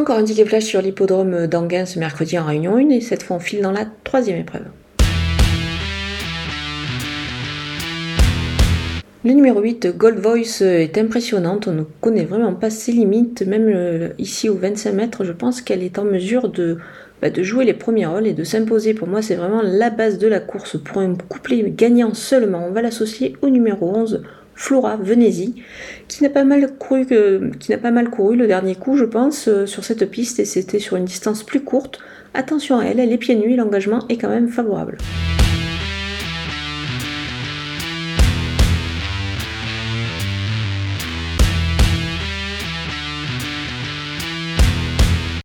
Encore un ticket flash sur l'hippodrome d'Anguin ce mercredi en Réunion 1 et cette fois on file dans la troisième épreuve. Le numéro 8, Gold Voice, est impressionnante. On ne connaît vraiment pas ses limites. Même euh, ici au 25 mètres, je pense qu'elle est en mesure de, bah, de jouer les premiers rôles et de s'imposer. Pour moi, c'est vraiment la base de la course. Pour un couplet gagnant seulement, on va l'associer au numéro 11, Flora Venezi, qui n'a pas mal couru, le dernier coup, je pense, euh, sur cette piste et c'était sur une distance plus courte. Attention à elle, elle est pieds nus l'engagement est quand même favorable.